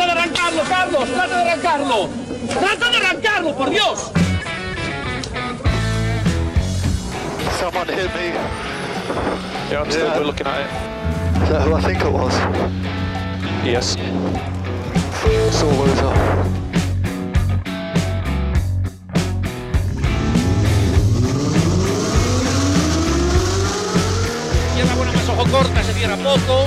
Trata de arrancarlo, Carlos, trata de arrancarlo. Trata de arrancarlo, por Dios. Someone hit me. Yeah, I'm still Yeah. looking at it. Is that who I think it was? Yes. Loser. Buena más ojo corta, se cierra poco.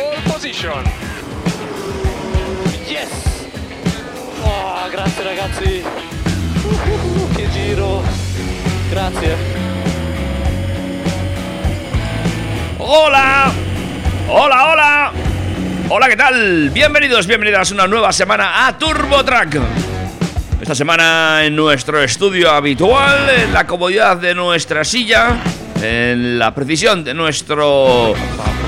Yes! Oh, grazie ragazzi! Uh, giro! Grazie! ¡Hola! ¡Hola, hola! Hola, ¿qué tal? Bienvenidos, bienvenidas una nueva semana a TurboTrack. Esta semana en nuestro estudio habitual, en la comodidad de nuestra silla, en la precisión de nuestro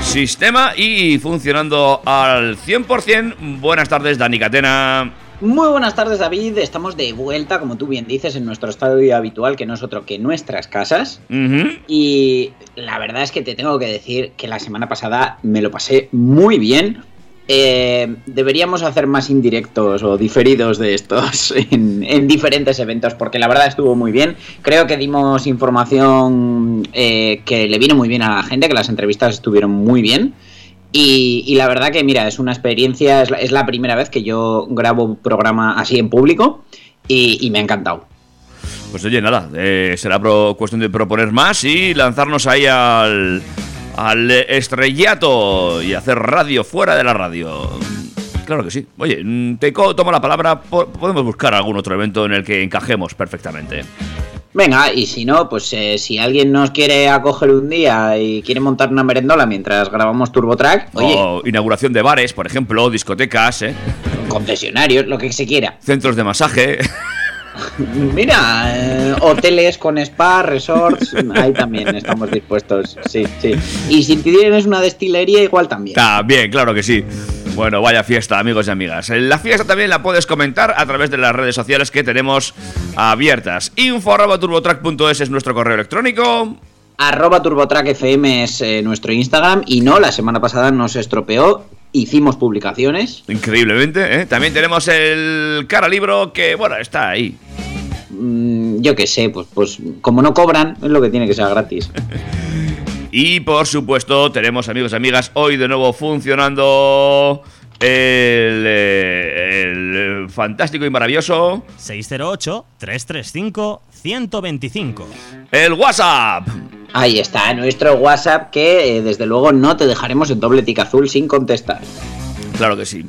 sistema y funcionando al 100%. Buenas tardes, Dani Catena. Muy buenas tardes, David. Estamos de vuelta, como tú bien dices, en nuestro estadio habitual, que no es otro que nuestras casas. Y la verdad es que te tengo que decir que la semana pasada me lo pasé muy bien. Eh, deberíamos hacer más indirectos o diferidos de estos en, en diferentes eventos, porque la verdad estuvo muy bien. Creo que dimos información eh, que le vino muy bien a la gente, que las entrevistas estuvieron muy bien. Y, la verdad que, mira, es una experiencia, es la, primera vez que yo grabo un programa así en público y, me ha encantado. Pues oye, nada, eh, será cuestión de proponer más y lanzarnos ahí al, al estrellato y hacer radio fuera de la radio. Claro que sí. Oye, mm, te co- tomo la palabra, po- podemos buscar algún otro evento en el que encajemos perfectamente. Venga, y si no, pues eh, si alguien nos quiere acoger un día y quiere montar una merendola mientras grabamos TurboTrack, oye, O inauguración de bares, por ejemplo, discotecas, ¿eh? concesionarios, lo que se quiera. centros de masaje. Mira, eh, hoteles con spa, resorts, ahí también estamos dispuestos, sí, sí. Y si tienes una destilería, igual también. También, claro que sí. Bueno, vaya fiesta, amigos y amigas. La fiesta también la puedes comentar a través de las redes sociales que tenemos abiertas. info.turbotrack.es es nuestro correo electrónico. Arroba TurboTrack FM es eh, nuestro Instagram y no, la semana pasada nos estropeó, hicimos publicaciones. Increíblemente, ¿eh? También tenemos el cara libro que, bueno, está ahí. Mm, yo qué sé, pues, pues como no cobran, es lo que tiene que ser gratis. Y por supuesto, tenemos, amigos y amigas, hoy de nuevo funcionando el, eh, el fantástico y maravilloso, 608-335-125. el WhatsApp. Ahí está, nuestro WhatsApp que eh, desde luego no te dejaremos en doble tic azul sin contestar. Claro que sí.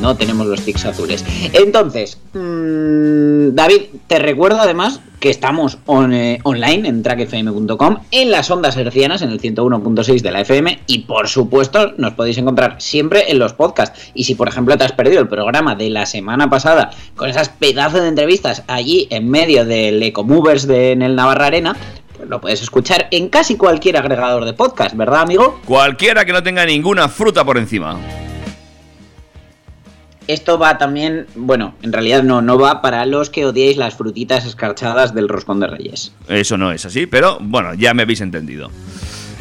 No tenemos los tics azules. Entonces, mm, David, te recuerdo además que estamos on- eh, online en trackfm.com, en las ondas hercianas, en el 101.6 de la FM, y por supuesto nos podéis encontrar siempre en los podcasts. Y si por ejemplo te has perdido el programa de la semana pasada con esas pedazos de entrevistas allí en medio del Ecomovers de, en el Navarra Arena, lo puedes escuchar en casi cualquier agregador de podcast, ¿verdad, amigo? Cualquiera que no tenga ninguna fruta por encima. Esto va también, bueno, en realidad no, no va para los que odiéis las frutitas escarchadas del roscón de reyes. Eso no es así, pero bueno, ya me habéis entendido.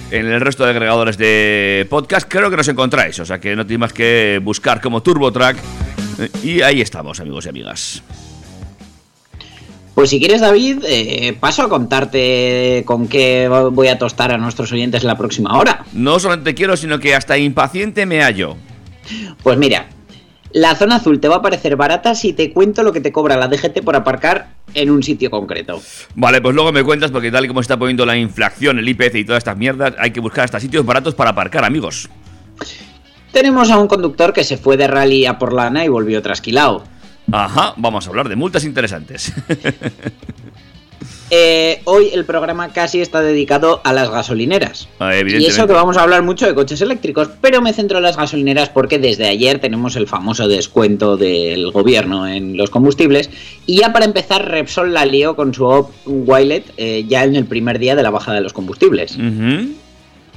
En el resto de agregadores de podcast creo que nos encontráis, o sea que no tenéis más que buscar como TurboTrack. Y ahí estamos, amigos y amigas. Pues si quieres, David, eh, paso a contarte con qué voy a tostar a nuestros oyentes la próxima hora. No solamente quiero, sino que hasta impaciente me hallo. Pues mira, la zona azul te va a parecer barata si te cuento lo que te cobra la DGT por aparcar en un sitio concreto. Vale, pues luego me cuentas, porque tal y como está poniendo la inflación, el IPC y todas estas mierdas, hay que buscar hasta sitios baratos para aparcar, amigos. Tenemos a un conductor que se fue de rally a por lana y volvió trasquilado. Ajá, vamos a hablar de multas interesantes. eh, hoy el programa casi está dedicado a las gasolineras. Ah, Y eso que vamos a hablar mucho de coches eléctricos, pero me centro en las gasolineras porque desde ayer tenemos el famoso descuento del gobierno en los combustibles. Y ya para empezar, Repsol la lió con su Op Wilet eh, ya en el primer día de la bajada de los combustibles.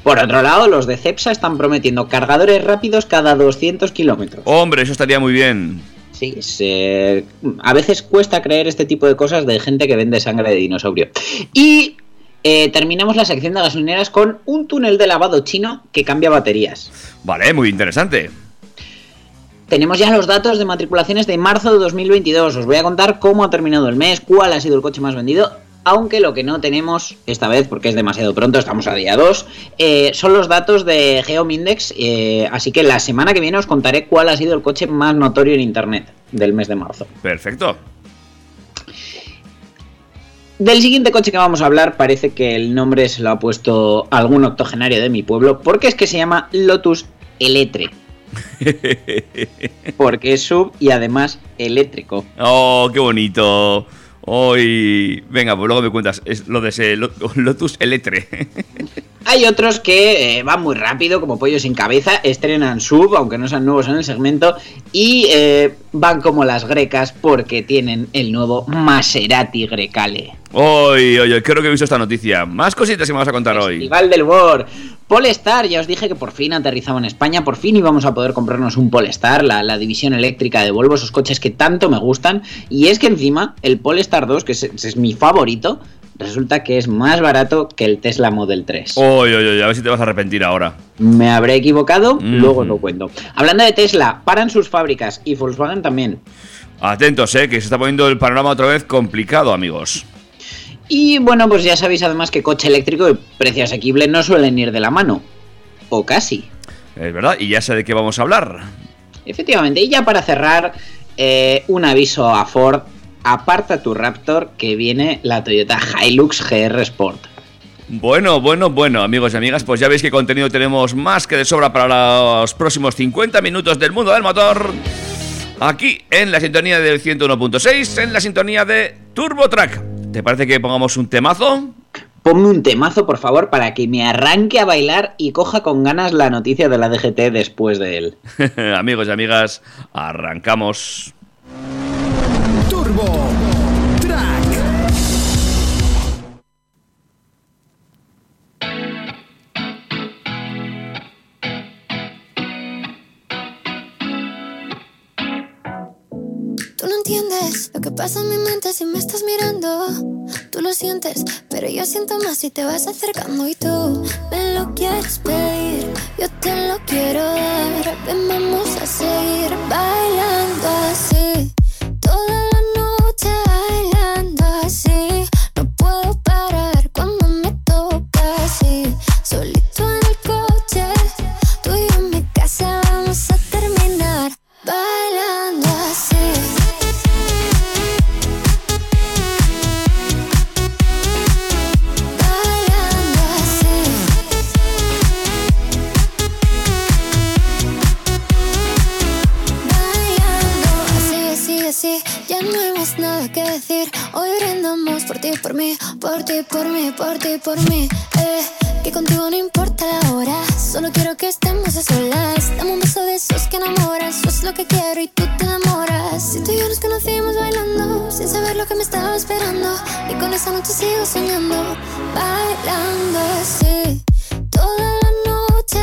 Por otro lado, los de Cepsa están prometiendo cargadores rápidos cada 200 kilómetros. Hombre, eso estaría muy bien. Sí, a veces cuesta creer este tipo de cosas de gente que vende sangre de dinosaurio. Y eh, terminamos la sección de gasolineras con un túnel de lavado chino que cambia baterías. Vale, muy interesante. Tenemos ya los datos de matriculaciones de marzo de 2022. Os voy a contar cómo ha terminado el mes, cuál ha sido el coche más vendido. Aunque lo que no tenemos esta vez, porque es demasiado pronto, estamos a día 2, eh, son los datos de Geomindex. eh, así que la semana que viene os contaré cuál ha sido el coche más notorio en Internet del mes de marzo. Perfecto. Del siguiente coche que vamos a hablar parece que el nombre se lo ha puesto algún octogenario de mi pueblo, porque es que se llama Lotus Eletre. Porque es sub y además eléctrico. Oh, qué bonito. Hoy. Venga, pues luego me cuentas. Es lo de ese Lo- Lotus Eletre. Hay otros que eh, van muy rápido, como pollo sin cabeza, estrenan sub, aunque no sean nuevos en el segmento, y eh, van como las grecas porque tienen el nuevo Maserati Grecale. Hoy, oye, creo que he visto esta noticia. Más cositas que me vas a contar hoy. Festival del War. Polestar, ya os dije que por fin aterrizaba en España, por fin íbamos a poder comprarnos un Polestar, la, la división eléctrica de Volvo, esos coches que tanto me gustan. Y es que encima el Polestar 2, que es, es mi favorito, resulta que es más barato que el Tesla Model 3. Oye, oye, oye, a ver si te vas a arrepentir ahora. Me habré equivocado, Mm. luego lo cuento. Hablando de Tesla, paran sus fábricas y Volkswagen también. Atentos, eh, que se está poniendo el panorama otra vez complicado, amigos. Y bueno, pues ya sabéis además que coche eléctrico y precio asequible no suelen ir de la mano. O casi. Es verdad, y ya sé de qué vamos a hablar. Efectivamente, y ya para cerrar, eh, un aviso a Ford. Aparta tu Raptor que viene la Toyota Hilux GR Sport. Bueno, bueno, bueno, amigos y amigas, pues ya veis qué contenido tenemos más que de sobra para los próximos 50 minutos del mundo del motor. Aquí en la sintonía del 101.6, en la sintonía de TurboTrack. ¿Te parece que pongamos un temazo? Ponme un temazo, por favor, para que me arranque a bailar y coja con ganas la noticia de la DGT después de él. amigos y amigas, arrancamos. Entiendes lo que pasa en mi mente si me estás mirando. Tú lo sientes, pero yo siento más si te vas acercando y tú me lo quieres pedir. Yo te lo quiero dar. Ven, vamos a seguir bailando así. Toda la noche bailando así. No puedo parar cuando me toca así. Solito en no hay más nada que decir. Hoy brindamos por ti, por mí, por ti, por mí, por ti, por mí. Eh, que contigo no importa la hora. Solo quiero que estemos a solas. Dame un beso de esos que enamoran. Eso es lo que quiero y tú te enamoras. Si tú y yo nos conocimos bailando, sin saber lo que me estaba esperando. Y con esa noche sigo soñando, bailando así. Toda la noche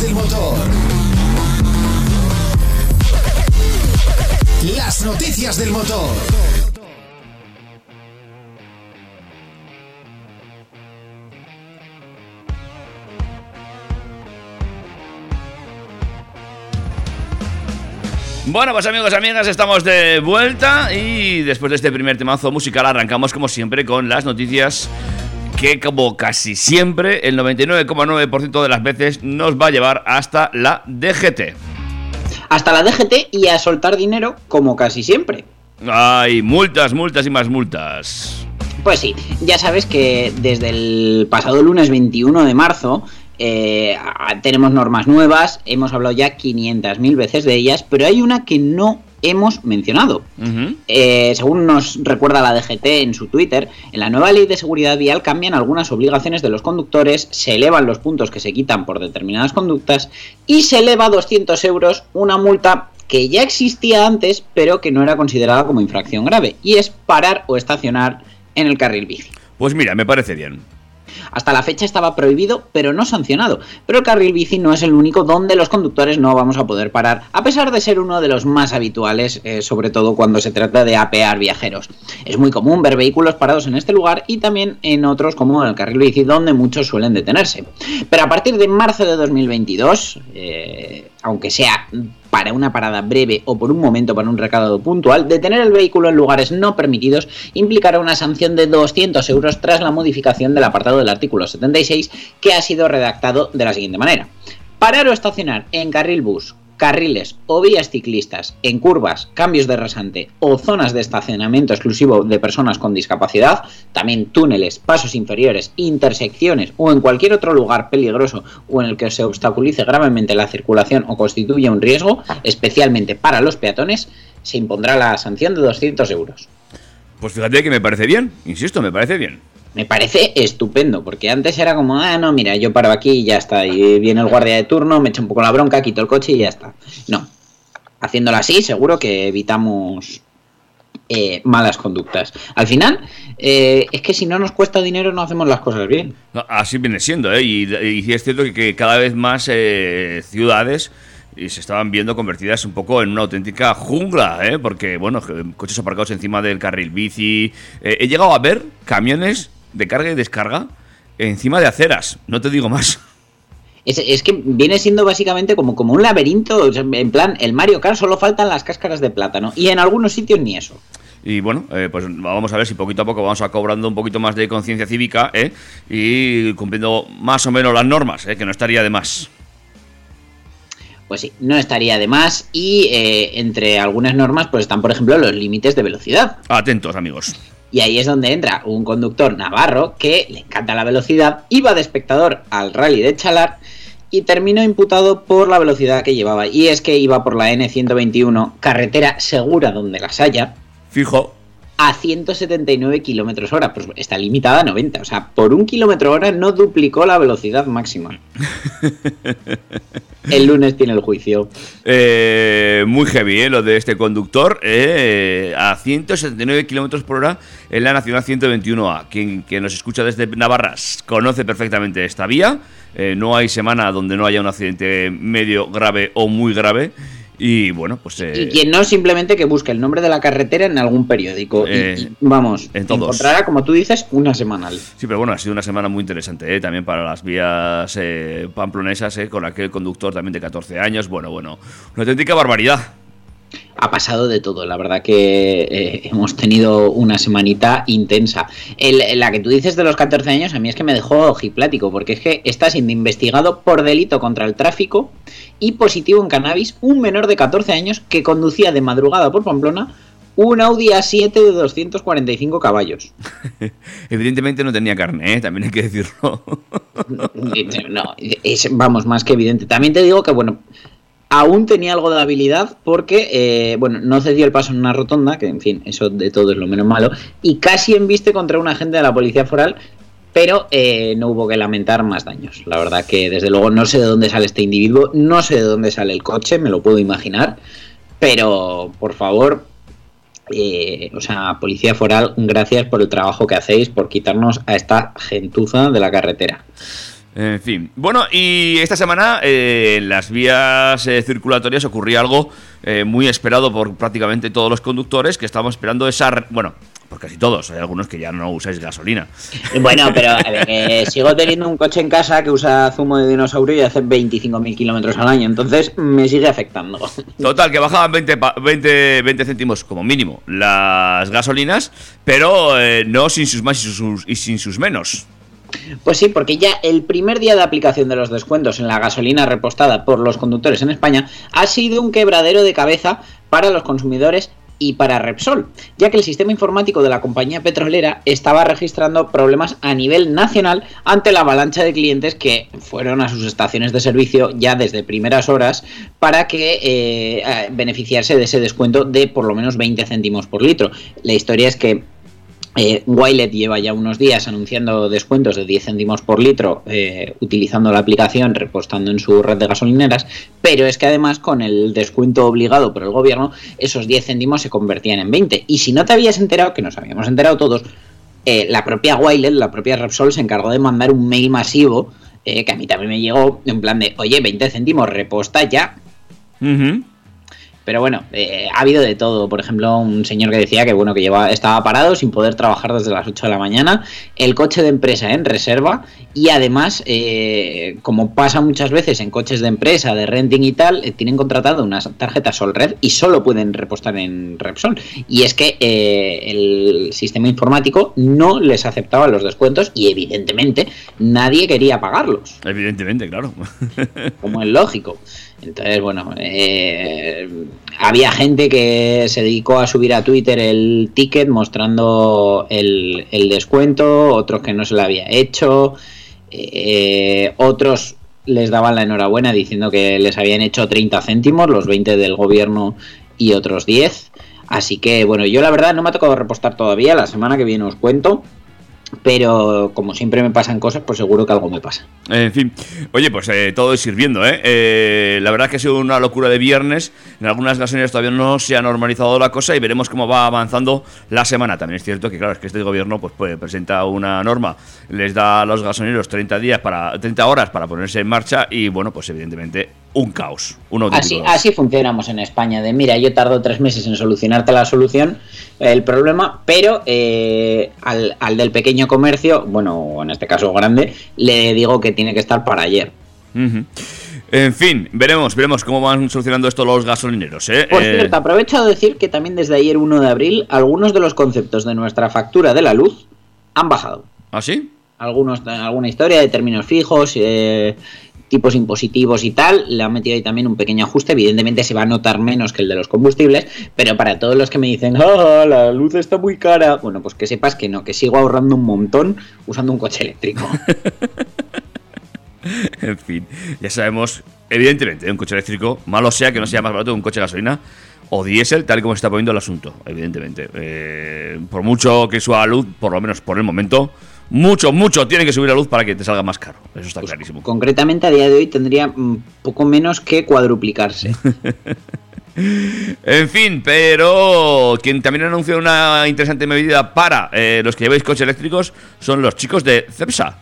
del motor. Las noticias del motor. Bueno, pues amigos, amigas, estamos de vuelta y después de este primer temazo musical arrancamos como siempre con las noticias que como casi siempre, el 99,9% de las veces nos va a llevar hasta la DGT. Hasta la DGT y a soltar dinero como casi siempre. Ay, multas, multas y más multas. Pues sí, ya sabes que desde el pasado lunes 21 de marzo eh, tenemos normas nuevas, hemos hablado ya 500.000 veces de ellas, pero hay una que no hemos mencionado. Eh, según nos recuerda la DGT en su Twitter, en la nueva ley de seguridad vial cambian algunas obligaciones de los conductores, se elevan los puntos que se quitan por determinadas conductas y se eleva a 200 euros una multa que ya existía antes, pero que no era considerada como infracción grave, y es parar o estacionar en el carril bici. Pues mira, me parece bien. Hasta la fecha estaba prohibido, pero no sancionado. Pero el carril bici no es el único donde los conductores no vamos a poder parar, a pesar de ser uno de los más habituales, eh, sobre todo cuando se trata de apear viajeros. Es muy común ver vehículos parados en este lugar y también en otros como el carril bici, donde muchos suelen detenerse. Pero a partir de marzo de 2022, eh, aunque sea para una parada breve o por un momento para un recado puntual, detener el vehículo en lugares no permitidos implicará una sanción de 200 euros tras la modificación del apartado del artículo 76 que ha sido redactado de la siguiente manera. Parar o estacionar en carril bus carriles o vías ciclistas en curvas, cambios de rasante o zonas de estacionamiento exclusivo de personas con discapacidad, también túneles, pasos inferiores, intersecciones o en cualquier otro lugar peligroso o en el que se obstaculice gravemente la circulación o constituya un riesgo, especialmente para los peatones, se impondrá la sanción de 200 euros. Pues fíjate que me parece bien, insisto, me parece bien me parece estupendo, porque antes era como, ah, no, mira, yo paro aquí y ya está, y viene el guardia de turno, me echa un poco la bronca, quito el coche y ya está. No, haciéndolo así seguro que evitamos eh, malas conductas. Al final, eh, es que si no nos cuesta dinero no hacemos las cosas bien. así viene siendo, ¿eh? Y, es cierto que, cada vez más eh, ciudades y se estaban viendo convertidas un poco en una auténtica jungla, ¿eh? porque, bueno, coches aparcados encima del carril bici. he llegado a ver camiones de carga y descarga encima de aceras, no te digo más. Es, que viene siendo básicamente como, como un laberinto, en plan, el Mario Kart solo faltan las cáscaras de plátano, y en algunos sitios ni eso. Y bueno, eh, pues vamos a ver si poquito a poco vamos a cobrando un poquito más de conciencia cívica ¿eh? y cumpliendo más o menos las normas, ¿eh? que no estaría de más. Pues sí, no estaría de más y entre algunas normas pues están por ejemplo los límites de velocidad. Atentos amigos. Y ahí es donde entra un conductor navarro que le encanta la velocidad, iba de espectador al rally de Chalar y terminó imputado por la velocidad que llevaba. Y es que iba por la N121, carretera segura donde las haya. Fijo a 179 kilómetros hora. Pues está limitada a 90. O sea, por un kilómetro hora no duplicó la velocidad máxima. el lunes tiene el juicio. Eh, muy heavy, ¿eh? Lo de este conductor. Eh, a 179 kilómetros por hora en la Nacional 121A. Quien, quien nos escucha desde Navarra conoce perfectamente esta vía. Eh, no hay semana donde no haya un accidente medio grave o muy grave. Y bueno, pues. Eh, y quien no, simplemente que busque el nombre de la carretera en algún periódico. y, eh, vamos, en todos. encontrará, como tú dices, una semanal. Sí, pero bueno, ha sido una semana muy interesante ¿eh? también para las vías pamplonesas, con aquel conductor también de 14 años. Bueno, bueno, una auténtica barbaridad ha pasado de todo. La verdad que eh, hemos tenido una semanita intensa. la que tú dices de los 14 años, a mí es que me dejó ojiplático, porque es que está siendo investigado por delito contra el tráfico y positivo en cannabis un menor de 14 años que conducía de madrugada por Pamplona un Audi A7 de 245 caballos. Evidentemente no tenía carne, ¿eh? también hay que decirlo. no, es, vamos, más que evidente. También te digo que, bueno, aún tenía algo de habilidad porque, eh, bueno, no cedió el paso en una rotonda, que en fin, eso de todo es lo menos malo, y casi embiste contra un agente de la policía foral, pero eh, no hubo que lamentar más daños. La verdad que desde luego no sé de dónde sale este individuo, no sé de dónde sale el coche, me lo puedo imaginar, pero por favor, eh, o sea, policía foral, gracias por el trabajo que hacéis, por quitarnos a esta gentuza de la carretera. En fin. Bueno, y esta semana eh, en las vías eh, circulatorias ocurría algo eh, muy esperado por prácticamente todos los conductores, que estábamos esperando esa... Bueno, por casi todos. Hay algunos que ya no usáis gasolina. Bueno, pero a ver, sigo teniendo un coche en casa que usa zumo de dinosaurio y hace 25.000 kilómetros al año, entonces me sigue afectando. Total, que bajaban 20, pa- 20, 20 céntimos como mínimo las gasolinas, pero eh, no sin sus más y sus, y sin sus menos. Pues sí, porque ya el primer día de aplicación de los descuentos en la gasolina repostada por los conductores en España ha sido un quebradero de cabeza para los consumidores y para Repsol, ya que el sistema informático de la compañía petrolera estaba registrando problemas a nivel nacional ante la avalancha de clientes que fueron a sus estaciones de servicio ya desde primeras horas para que eh, beneficiarse de ese descuento de por lo menos 20 céntimos por litro. La historia es que eh, Wilet lleva ya unos días anunciando descuentos de 10 céntimos por litro eh, utilizando la aplicación, repostando en su red de gasolineras, pero es que además con el descuento obligado por el gobierno, esos 10 céntimos se convertían en 20. Y si no te habías enterado, que nos habíamos enterado todos, eh, la propia Wilet, la propia Repsol, se encargó de mandar un mail masivo, eh, que a mí también me llegó, en plan de, oye, 20 céntimos, reposta ya. Pero bueno, eh, ha habido de todo. Por ejemplo, un señor que decía que bueno, que estaba parado sin poder trabajar desde las 8 de la mañana, el coche de empresa en reserva y además, eh, como pasa muchas veces en coches de empresa, de renting y tal, eh, tienen contratado unas tarjetas Solred y solo pueden repostar en Repsol. Y es que eh, el sistema informático no les aceptaba los descuentos y evidentemente nadie quería pagarlos Evidentemente, claro. como es lógico. Entonces, bueno, eh, había gente que se dedicó a subir a Twitter el ticket mostrando el, el descuento, otros que no se lo había hecho, eh, otros les daban la enhorabuena diciendo que les habían hecho 30 céntimos, los 20 del gobierno y otros 10. Así que, bueno, yo la verdad no me ha tocado repostar todavía, la semana que viene os cuento. Pero como siempre me pasan cosas, pues seguro que algo me pasa. En fin, oye, pues eh, todo es sirviendo, ¿eh? Eh, La verdad es que ha sido una locura de viernes. En algunas gasolineras todavía no se ha normalizado la cosa y veremos cómo va avanzando la semana. También es cierto que, claro, es que este gobierno pues, pues, presenta una norma, les da a los gasolineros 30 días para 30 horas para ponerse en marcha y, bueno, pues evidentemente un caos. Un Así, caos. así funcionamos en España. De mira, yo tardo tres meses en solucionarte la solución, el problema, pero eh, al, al del pequeño comercio, bueno, o en este caso grande, le digo que tiene que estar para ayer. En fin, veremos, veremos cómo van solucionando esto los gasolineros, ¿eh? Por Eh, cierto, aprovecho de decir que también desde ayer 1 de abril, algunos de los conceptos de nuestra factura de la luz han bajado. ¿Ah, sí? Algunos, alguna historia de términos fijos, eh, tipos impositivos y tal, le han metido ahí también un pequeño ajuste, evidentemente se va a notar menos que el de los combustibles, pero para todos los que me dicen, ah, la luz está muy cara, bueno, pues que sepas que no, que sigo ahorrando un montón usando un coche eléctrico. En fin, ya sabemos, evidentemente, un coche eléctrico, malo sea que no sea más barato que un coche de gasolina o diésel, tal y como se está poniendo el asunto, evidentemente. Eh, por mucho que suba la luz, por lo menos por el momento, mucho, mucho tiene que subir la luz para que te salga más caro. Eso está clarísimo. Concretamente a día de hoy tendría mm, poco menos que cuadruplicarse. En fin, pero quien también anunció una interesante medida para eh, los que lleváis coches eléctricos son los chicos de Cepsa.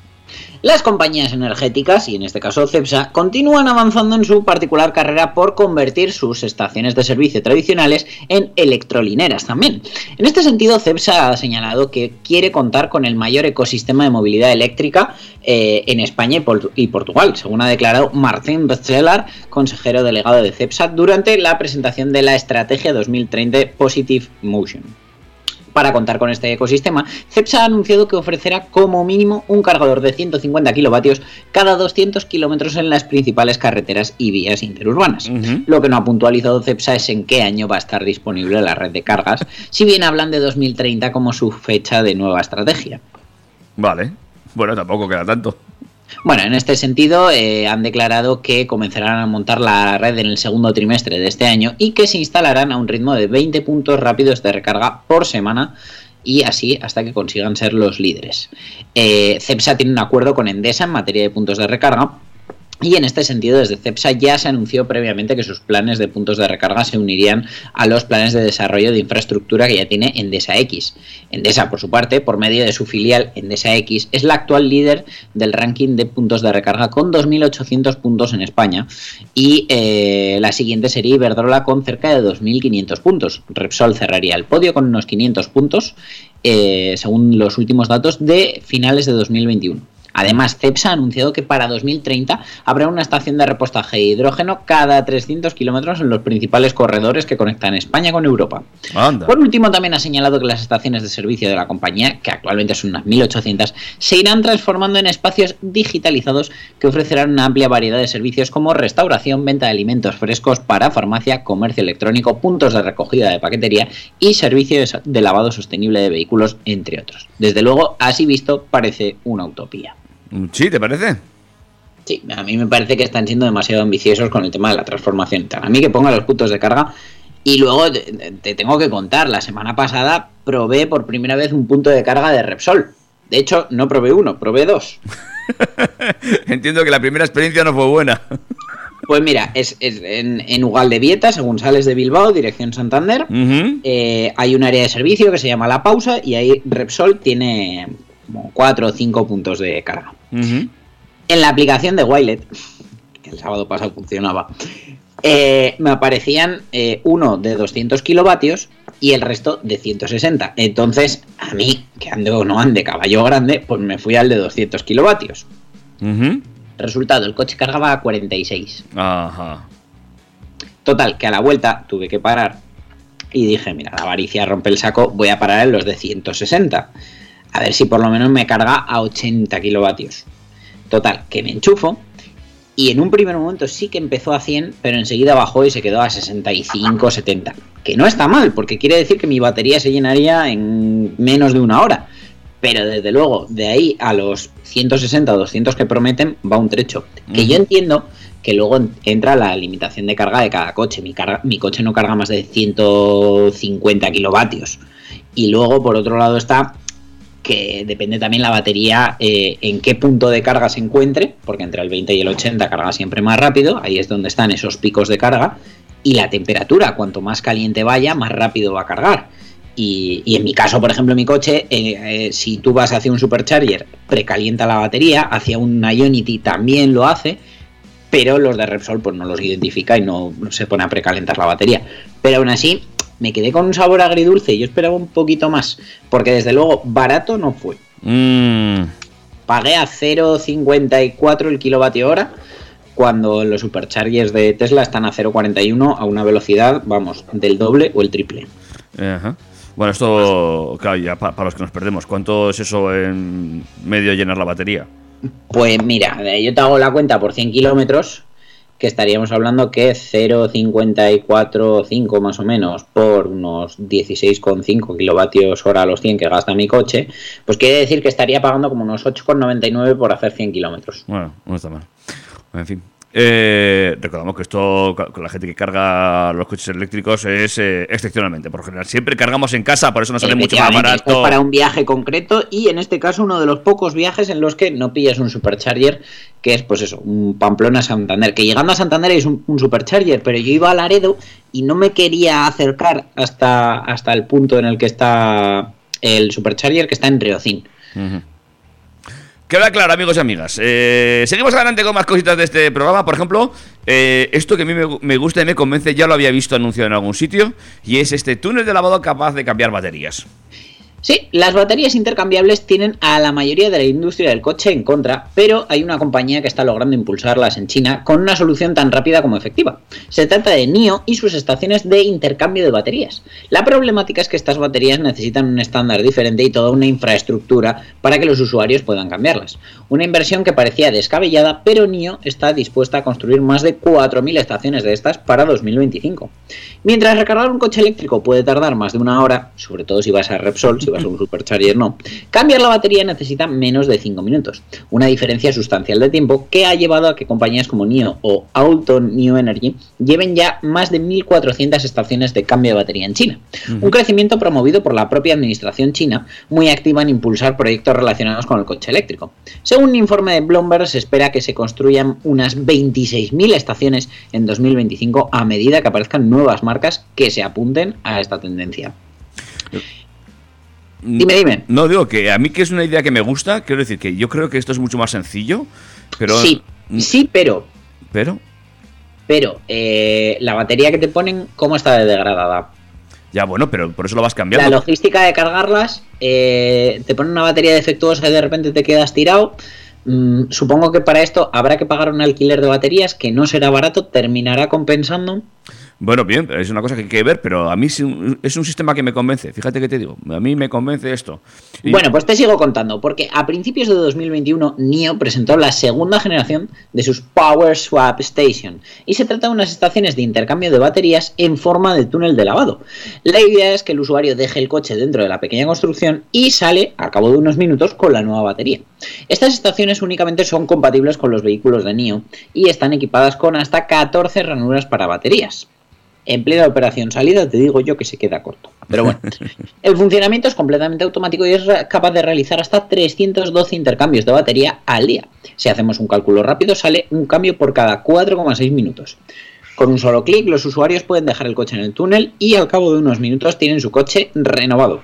Las compañías energéticas, y en este caso Cepsa, continúan avanzando en su particular carrera por convertir sus estaciones de servicio tradicionales en electrolineras también. En este sentido, Cepsa ha señalado que quiere contar con el mayor ecosistema de movilidad eléctrica eh, en España y, Por- y Portugal, según ha declarado Martín Bestseller, consejero delegado de Cepsa, durante la presentación de la estrategia 2030 Positive Motion. Para contar con este ecosistema, Cepsa ha anunciado que ofrecerá como mínimo un cargador de 150 kilovatios cada 200 kilómetros en las principales carreteras y vías interurbanas. Lo que no ha puntualizado Cepsa es en qué año va a estar disponible la red de cargas, si bien hablan de 2030 como su fecha de nueva estrategia. Vale, bueno, tampoco queda tanto. Bueno, en este sentido eh, han declarado que comenzarán a montar la red en el segundo trimestre de este año y que se instalarán a un ritmo de 20 puntos rápidos de recarga por semana y así hasta que consigan ser los líderes. Eh, Cepsa tiene un acuerdo con Endesa en materia de puntos de recarga Y en este sentido, desde CEPSA ya se anunció previamente que sus planes de puntos de recarga se unirían a los planes de desarrollo de infraestructura que ya tiene Endesa X. Endesa, por su parte, por medio de su filial Endesa X, es la actual líder del ranking de puntos de recarga con 2.800 puntos en España. Y eh, la siguiente sería Iberdrola con cerca de 2.500 puntos. Repsol cerraría el podio con unos 500 puntos, eh, según los últimos datos de finales de 2021. Además, CEPSA ha anunciado que para 2030 habrá una estación de repostaje de hidrógeno cada 300 kilómetros en los principales corredores que conectan España con Europa. Anda. Por último, también ha señalado que las estaciones de servicio de la compañía, que actualmente son unas 1.800, se irán transformando en espacios digitalizados que ofrecerán una amplia variedad de servicios como restauración, venta de alimentos frescos para farmacia, comercio electrónico, puntos de recogida de paquetería y servicios de lavado sostenible de vehículos, entre otros. Desde luego, así visto, parece una utopía. ¿Sí, te parece? Sí, a mí me parece que están siendo demasiado ambiciosos con el tema de la transformación. y tal. A mí que ponga los puntos de carga. Y luego te, te tengo que contar, la semana pasada probé por primera vez un punto de carga de Repsol. De hecho, no probé uno, probé dos. Entiendo que la primera experiencia no fue buena. Pues mira, es, es en, en según sales de Bilbao, dirección Santander. Eh, hay un área de servicio que se llama La Pausa y ahí Repsol tiene como cuatro o cinco puntos de carga. En la aplicación de Wilet, que el sábado pasado funcionaba, eh, me aparecían eh, uno de 200 kilovatios y el resto de 160. Entonces, a mí, que ande o no ande caballo grande, pues me fui al de 200 kilovatios. Resultado, el coche cargaba a 46. Ajá. Total, que a la vuelta tuve que parar y dije, mira, la avaricia rompe el saco, voy a parar en los de 160. A ver si por lo menos me carga a 80 kilovatios. Total, que me enchufo y en un primer momento sí que empezó a 100, pero enseguida bajó y se quedó a 65, 70. Que no está mal, porque quiere decir que mi batería se llenaría en menos de una hora. Pero desde luego, de ahí a los 160 o 200 que prometen, va un trecho. Que yo entiendo que luego en- entra la limitación de carga de cada coche. Mi, carga- mi coche no carga más de 150 kilovatios. Y luego, por otro lado, está que depende también la batería eh, en qué punto de carga se encuentre, porque entre el 20 y el 80 carga siempre más rápido, ahí es donde están esos picos de carga, y la temperatura, cuanto más caliente vaya, más rápido va a cargar. Y, en mi caso, por ejemplo, mi coche, eh, eh, si tú vas hacia un supercharger, precalienta la batería, hacia un Ionity también lo hace, pero los de Repsol pues no los identifica y no se pone a precalentar la batería. Pero aún así, me quedé con un sabor agridulce y yo esperaba un poquito más, porque desde luego barato no fue. Mm. Pagué a 0,54 el kilovatio hora, cuando los superchargers de Tesla están a 0,41 a una velocidad, vamos, del doble o el triple. Ajá. Bueno, esto, claro, ya pa- para los que nos perdemos, ¿cuánto es eso en medio llenar la batería? Pues mira, eh, yo te hago la cuenta por 100 kilómetros, que estaríamos hablando que 0,545 más o menos por unos 16,5 kilovatios hora a los 100 que gasta mi coche, pues quiere decir que estaría pagando como unos 8,99 por hacer 100 kilómetros. Bueno, no está mal. En fin. Eh, recordamos que esto con la gente que carga los coches eléctricos es eh, excepcionalmente. Por lo general, siempre cargamos en casa, por eso nos sale mucho más esto es barato. para un viaje concreto y en este caso uno de los pocos viajes en los que no pillas un supercharger, que es pues eso, un Pamplona Santander, que llegando a Santander es un, un supercharger, pero yo iba a Laredo y no me quería acercar hasta, hasta el punto en el que está el supercharger que está en Riocín. Ujú. Queda claro, amigos y amigas. Eh, seguimos adelante con más cositas de este programa. Por ejemplo, eh, esto que a mí me, me gusta y me convence, ya lo había visto anunciado en algún sitio, y es este túnel de lavado capaz de cambiar baterías. Sí, las baterías intercambiables tienen a la mayoría de la industria del coche en contra, pero hay una compañía que está logrando impulsarlas en China con una solución tan rápida como efectiva. Se trata de NIO y sus estaciones de intercambio de baterías. La problemática es que estas baterías necesitan un estándar diferente y toda una infraestructura para que los usuarios puedan cambiarlas. Una inversión que parecía descabellada, pero NIO está dispuesta a construir más de 4.000 estaciones de estas para 2025. Mientras recargar un coche eléctrico puede tardar más de una hora, sobre todo si vas a Repsol, si vas deportivas o un supercharger no, cambiar la batería necesita menos de 5 minutos, una diferencia sustancial de tiempo que ha llevado a que compañías como NIO o Auton New Energy lleven ya más de 1.400 estaciones de cambio de batería en China, un crecimiento promovido por la propia administración china, muy activa en impulsar proyectos relacionados con el coche eléctrico. Según un informe de Bloomberg, se espera que se construyan unas 26.000 estaciones en 2025 a medida que aparezcan nuevas marcas que se apunten a esta tendencia. Dime, dime. No, digo que a mí que es una idea que me gusta, quiero decir que yo creo que esto es mucho más sencillo, pero... Sí, sí, pero Pero... Pero eh, la batería que te ponen, ¿cómo está de degradada? Ya, bueno, pero por eso lo vas La cambiando. logística de cargarlas, eh, te ponen una batería defectuosa y de repente te quedas tirado. Mm, supongo que para esto habrá que pagar un alquiler de baterías que no será barato, terminará compensando. Bueno, bien, es una cosa que hay que ver, pero a mí es un, sistema que me convence. Fíjate que te digo, a mí me convence esto. Bueno, pues te sigo contando, porque a principios de 2021 NIO presentó la segunda generación de sus Power Swap Station y se trata de unas estaciones de intercambio de baterías en forma de túnel de lavado. La idea es que el usuario deje el coche dentro de la pequeña construcción y sale a cabo de unos minutos con la nueva batería. Estas estaciones únicamente son compatibles con los vehículos de NIO y están equipadas con hasta 14 ranuras para baterías. En plena operación salida te digo yo que se queda corto. Pero bueno, el funcionamiento es completamente automático y es capaz de realizar hasta 312 intercambios de batería al día. Si hacemos un cálculo rápido, sale un cambio por cada 4,6 minutos. Con un solo clic, los usuarios pueden dejar el coche en el túnel y al cabo de unos minutos tienen su coche renovado.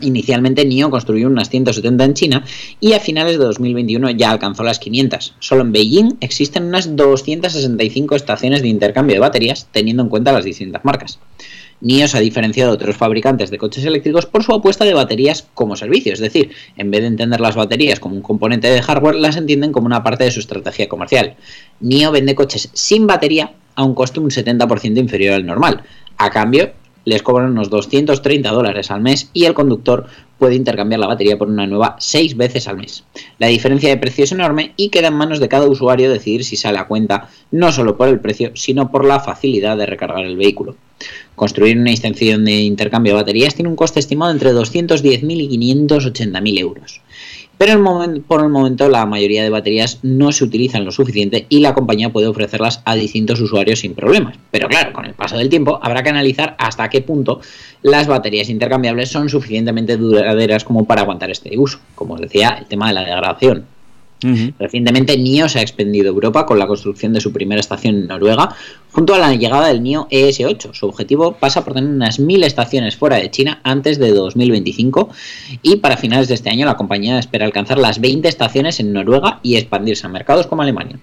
Inicialmente NIO construyó unas 170 en China y a finales de 2021 ya alcanzó las 500. Solo en Beijing existen unas 265 estaciones de intercambio de baterías teniendo en cuenta las distintas marcas. NIO se ha diferenciado de otros fabricantes de coches eléctricos por su apuesta de baterías como servicio, es decir, en vez de entender las baterías como un componente de hardware, las entienden como una parte de su estrategia comercial. NIO vende coches sin batería a un coste un 70% inferior al normal. A cambio, les cobran unos 230 dólares al mes y el conductor puede intercambiar la batería por una nueva 6 veces al mes. La diferencia de precio es enorme y queda en manos de cada usuario decidir si sale a cuenta no solo por el precio, sino por la facilidad de recargar el vehículo. Construir una extensión de intercambio de baterías tiene un coste estimado entre 210.000 y 580.000 euros. Pero por el momento la mayoría de baterías no se utilizan lo suficiente y la compañía puede ofrecerlas a distintos usuarios sin problemas. Pero claro, con el paso del tiempo habrá que analizar hasta qué punto las baterías intercambiables son suficientemente duraderas como para aguantar este uso. Como os decía, el tema de la degradación. Recientemente NIO se ha expandido a Europa con la construcción de su primera estación en Noruega, junto a la llegada del NIO ES8. Su objetivo pasa por tener unas 1000 estaciones fuera de China antes de 2025 y para finales de este año la compañía espera alcanzar las 20 estaciones en Noruega y expandirse a mercados como Alemania.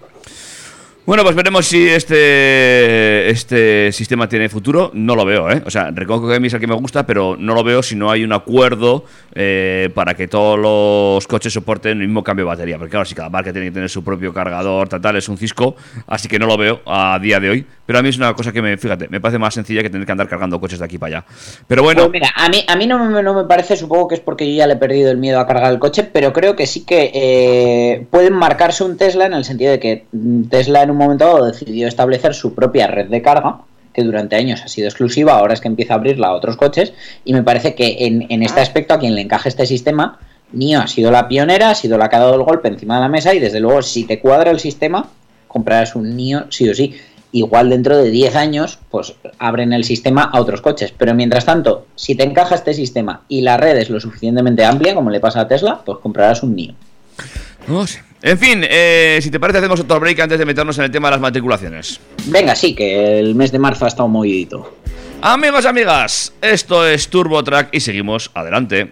Bueno, pues veremos si este, este sistema tiene futuro. No lo veo, ¿eh? O sea, reconozco que a mí es el que me gusta, pero no lo veo si no hay un acuerdo eh, para que todos los coches soporten el mismo cambio de batería. Porque claro, si cada marca tiene que tener su propio cargador, tal, tal, es un cisco. Así que no lo veo a día de hoy. Pero a mí es una cosa que me, fíjate, me parece más sencilla que tener que andar cargando coches de aquí para allá. Pero bueno, Pues mira, a mí, a mí no, me, no me parece, supongo que es porque yo ya le he perdido el miedo a cargar el coche, pero creo que sí que eh, pueden marcarse un Tesla en el sentido de que mm, Tesla en un momento dado decidió establecer su propia red de carga, que durante años ha sido exclusiva, ahora es que empieza a abrirla a otros coches, y me parece que en, en este aspecto a quien le encaje este sistema, NIO ha sido la pionera, ha sido la que ha dado el golpe encima de la mesa, y desde luego si te cuadra el sistema, comprarás un NIO sí o sí. Igual dentro de 10 años, pues abren el sistema a otros coches. Pero mientras tanto, si te encaja este sistema y la red es lo suficientemente amplia, como le pasa a Tesla, pues comprarás un NIO. no sé. En fin, eh, si te parece, hacemos otro break antes de meternos en el tema de las matriculaciones. Venga, sí, que el mes de marzo ha estado movidito. Amigos, amigas, esto es Turbo Track y seguimos adelante.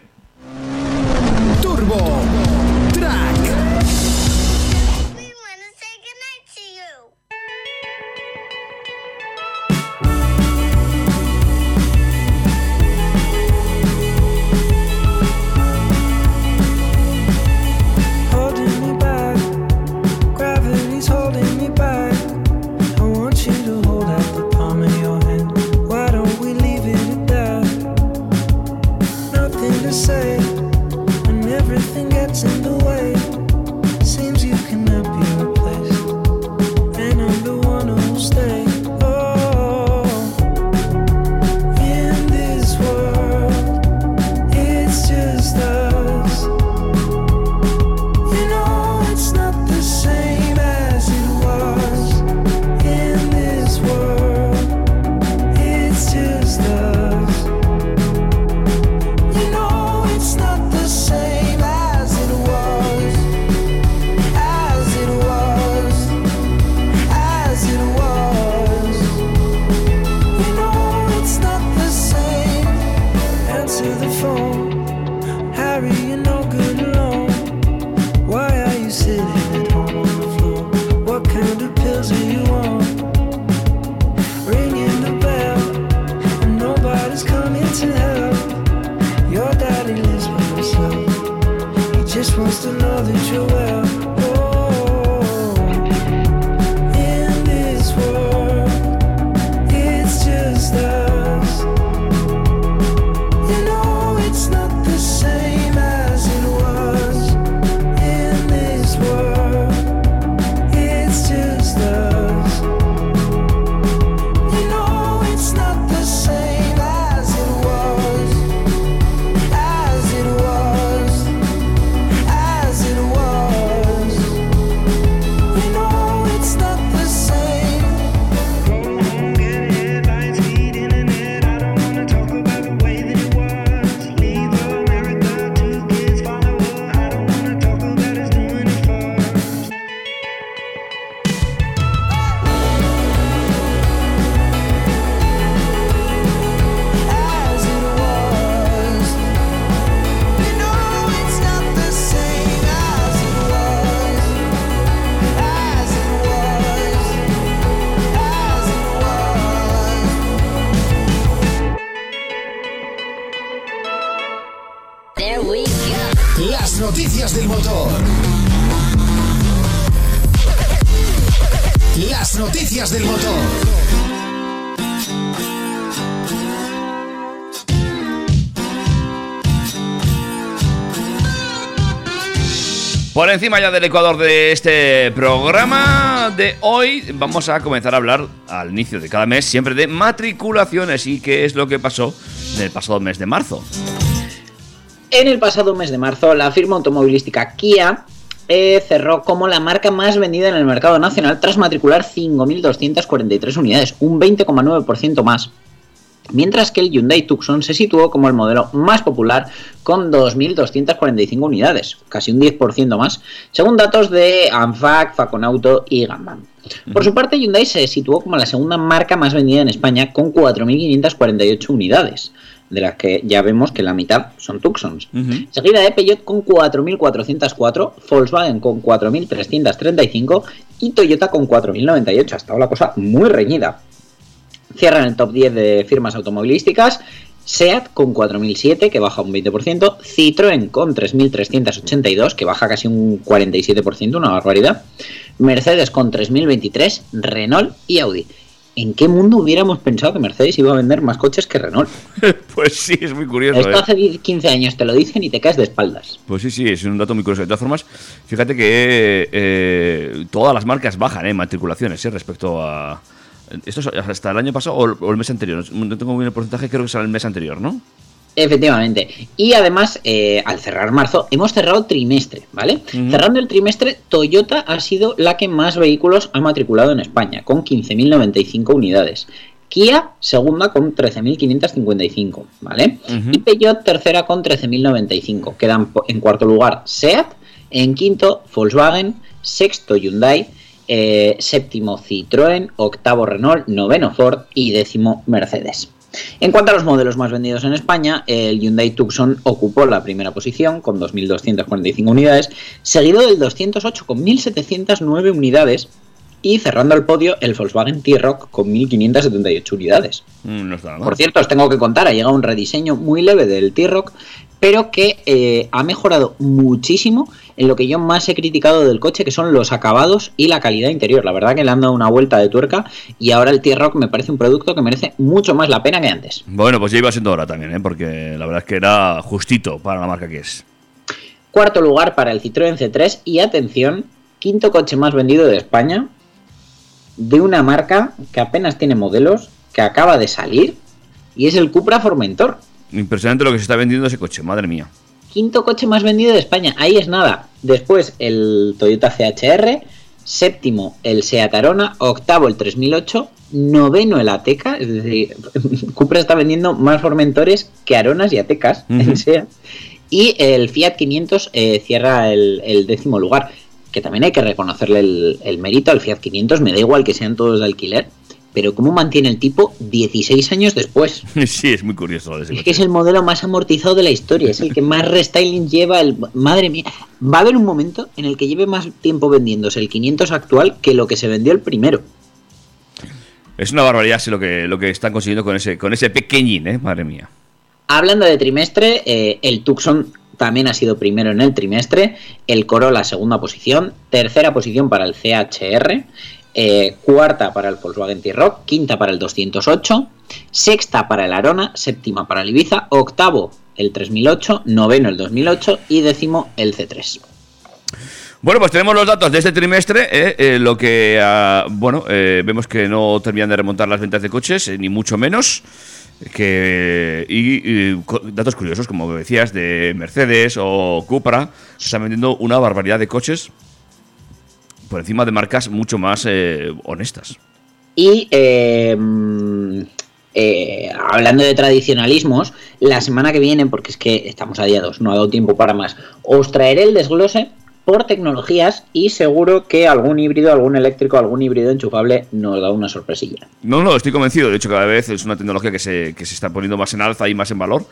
Por encima ya del ecuador de este programa de hoy, vamos a comenzar a hablar al inicio de cada mes siempre de matriculaciones y qué es lo que pasó en el pasado mes de marzo. En el pasado mes de marzo, la firma automovilística Kia eh, cerró como la marca más vendida en el mercado nacional tras matricular 5.243 unidades, un 20,9% más. Mientras que el Hyundai Tucson se situó como el modelo más popular con 2.245 unidades, casi un 10% más, según datos de ANFAC, Faconauto y Gamban. Por su parte, Hyundai se situó como la segunda marca más vendida en España con 4.548 unidades, de las que ya vemos que la mitad son Tucsons. Seguida de Peugeot con 4.404, Volkswagen con 4.335 y Toyota con 4.098. Ha estado la cosa muy reñida. Cierran el top 10 de firmas automovilísticas. SEAT con 4.007, que baja un 20%. Citroën con 3.382, que baja casi un 47%, una barbaridad. Mercedes con 3.023, Renault y Audi. ¿En qué mundo hubiéramos pensado que Mercedes iba a vender más coches que Renault? pues sí, es muy curioso. Esto ¿eh? hace 10, 15 años te lo dicen y te caes de espaldas. Pues sí, sí, es un dato muy curioso. De todas formas, fíjate que eh, todas las marcas bajan en matriculaciones eh, respecto a... Esto es hasta el año pasado o el, mes anterior. No tengo bien el porcentaje, creo que será el mes anterior, ¿no? Efectivamente. Y además, eh, al cerrar marzo, hemos cerrado trimestre, ¿vale? Cerrando el trimestre, Toyota ha sido la que más vehículos ha matriculado en España, con 15.095 unidades. Kia, segunda, con 13.555, ¿vale? Y Peugeot, tercera, con 13.095. Quedan en cuarto lugar SEAT, en quinto Volkswagen, sexto Hyundai, eh, séptimo Citroën, octavo Renault, noveno Ford y décimo Mercedes. En cuanto a los modelos más vendidos en España, el Hyundai Tucson ocupó la primera posición con 2.245 unidades, seguido del 208 con 1.709 unidades y cerrando el podio el Volkswagen T-Roc con 1.578 unidades. Mm, no está nada mal. Por cierto, os tengo que contar, ha llegado un rediseño muy leve del T-Roc, pero que eh, ha mejorado muchísimo en lo que yo más he criticado del coche, que son los acabados y la calidad interior. La verdad que le han dado una vuelta de tuerca y ahora el T-Roc me parece un producto que merece mucho más la pena que antes. Bueno, pues ya iba siendo hora también, ¿eh? porque la verdad es que era justito para la marca que es. Cuarto lugar para el Citroën C3 y atención, quinto coche más vendido de España de una marca que apenas tiene modelos, que acaba de salir y es el Cupra Formentor. Impresionante lo que se está vendiendo ese coche, madre mía. Quinto coche más vendido de España, ahí es nada. Después el Toyota CHR, séptimo el Seat Arona, octavo el 3008, noveno el Ateca, es decir, Cupra está vendiendo más Formentores que Aronas y Atecas en Ujú. Seat. Y el Fiat 500 eh, cierra el, el décimo lugar, que también hay que reconocerle el, el mérito al Fiat 500, me da igual que sean todos de alquiler, pero cómo mantiene el tipo 16 años después. Sí, es muy curioso lo de ese Es coche. que es el modelo más amortizado de la historia, es el que más restyling lleva. El... Madre mía, va a haber un momento en el que lleve más tiempo vendiéndose el 500 actual que lo que se vendió el primero. Es una barbaridad sí, lo que, lo que están consiguiendo con ese, con ese pequeñín, ¿eh? madre mía. Hablando de trimestre, eh, el Tucson también ha sido primero en el trimestre, el Corolla segunda posición, tercera posición para el CHR, eh, cuarta para el Volkswagen T-Roc, quinta para el 208, sexta para el Arona, séptima para el Ibiza, octavo el 3008, noveno el 2008 y décimo el C3. Bueno, pues tenemos los datos de este trimestre, ¿eh? Eh, lo que, ah, bueno, vemos que no terminan de remontar las ventas de coches, ni mucho menos. Que, y, y datos curiosos, como decías, de Mercedes o Cupra, se están vendiendo una barbaridad de coches por encima de marcas mucho más eh, honestas. Y eh, mm, eh, hablando de tradicionalismos, la semana que viene, porque es que estamos a día 2, no ha dado tiempo para más, os traeré el desglose por tecnologías y seguro que algún híbrido, algún eléctrico, algún híbrido enchufable nos da una sorpresilla. No, no, estoy convencido. De hecho, cada vez es una tecnología que se, que se está poniendo más en alza y más en valor.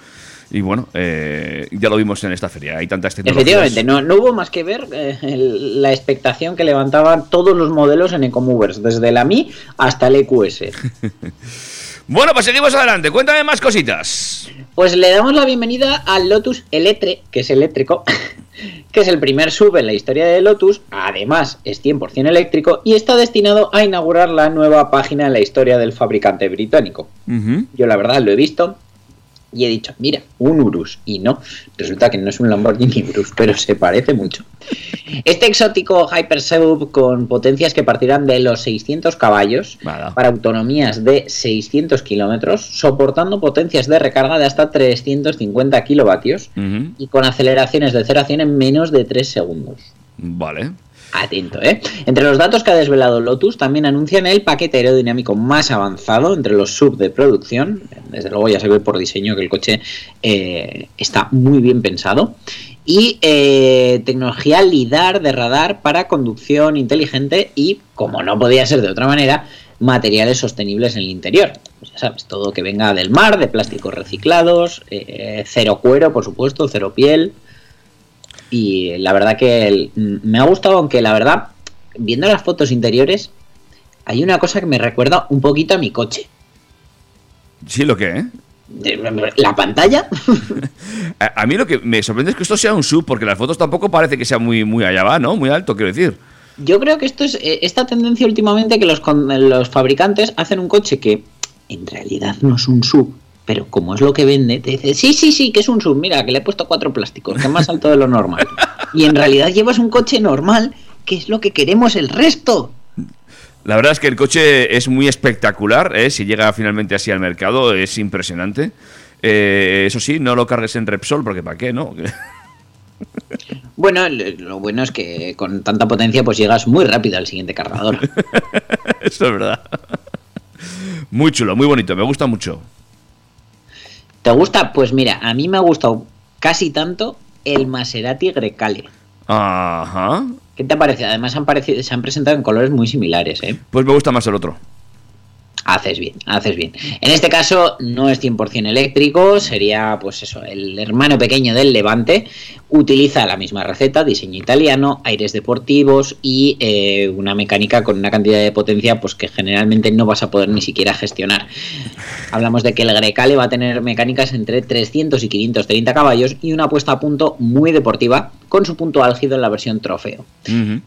Y bueno, eh, ya lo vimos en esta feria. Hay tantas tecnologías. Efectivamente, no, no hubo más que ver eh, el- la expectación que levantaban todos los modelos en Ecomovers, desde la Mi hasta el EQS. Bueno, pues seguimos adelante. Cuéntame más cositas. Pues le damos la bienvenida al Lotus Electre, que es eléctrico, que es el primer sub en la historia de Lotus, además es 100% eléctrico y está destinado a inaugurar la nueva página en la historia del fabricante británico. Yo la verdad lo he visto y he dicho, mira, un Urus. Y no, resulta que no es un Lamborghini Urus, pero se parece mucho. Este exótico Hyper Sub con potencias que partirán de los 600 caballos Vale. para autonomías de 600 kilómetros, soportando potencias de recarga de hasta 350 kilovatios y con aceleraciones de 0 a 100 en menos de 3 segundos. Vale. Atento, ¿eh? Entre los datos que ha desvelado Lotus también anuncian el paquete aerodinámico más avanzado entre los sub de producción. Desde luego ya se ve por diseño que el coche eh, está muy bien pensado. Y eh, tecnología LIDAR de radar para conducción inteligente y, como no podía ser de otra manera, materiales sostenibles en el interior. Pues ya sabes, todo que venga del mar, de plásticos reciclados, eh, cero cuero, por supuesto, cero piel. Y la verdad que el- me ha gustado, aunque la verdad, viendo las fotos interiores, hay una cosa que me recuerda un poquito a mi coche. Sí, lo que, ¿eh? La pantalla, A, a mí lo que me sorprende es que esto sea un sub, porque las fotos tampoco parece que sea muy, muy allá va, ¿no? Muy alto, quiero decir. yo creo que esto es eh, esta tendencia últimamente que los, los fabricantes hacen un coche que en realidad no es un sub, pero como es lo que vende, te dice, sí, sí, sí, que es un sub, mira, que le he puesto cuatro plásticos, que es más alto de lo normal. Y en realidad llevas un coche normal, que es lo que queremos el resto. La verdad es que el coche es muy espectacular, ¿eh? si llega finalmente así al mercado, es impresionante. Eh, eso sí, no lo cargues en Repsol, porque ¿para qué, no? Bueno, lo lo bueno es que con tanta potencia pues llegas muy rápido al siguiente cargador. eso es verdad. Muy chulo, muy bonito, me gusta mucho. ¿Te gusta? Pues mira, a mí me ha gustado casi tanto el Maserati Grecale. Ajá. ¿Qué te parece? Además han parecido, se han presentado en colores muy similares, ¿eh? Pues me gusta más el otro. Haces bien, haces bien. En este caso no es 100% eléctrico, sería pues eso, el hermano pequeño del Levante. Utiliza la misma receta, diseño italiano, aires deportivos y eh, una mecánica con una cantidad de potencia pues que generalmente no vas a poder ni siquiera gestionar. Hablamos de que el Grecale va a tener mecánicas entre 300 y 530 caballos y una puesta a punto muy deportiva con su punto álgido en la versión trofeo.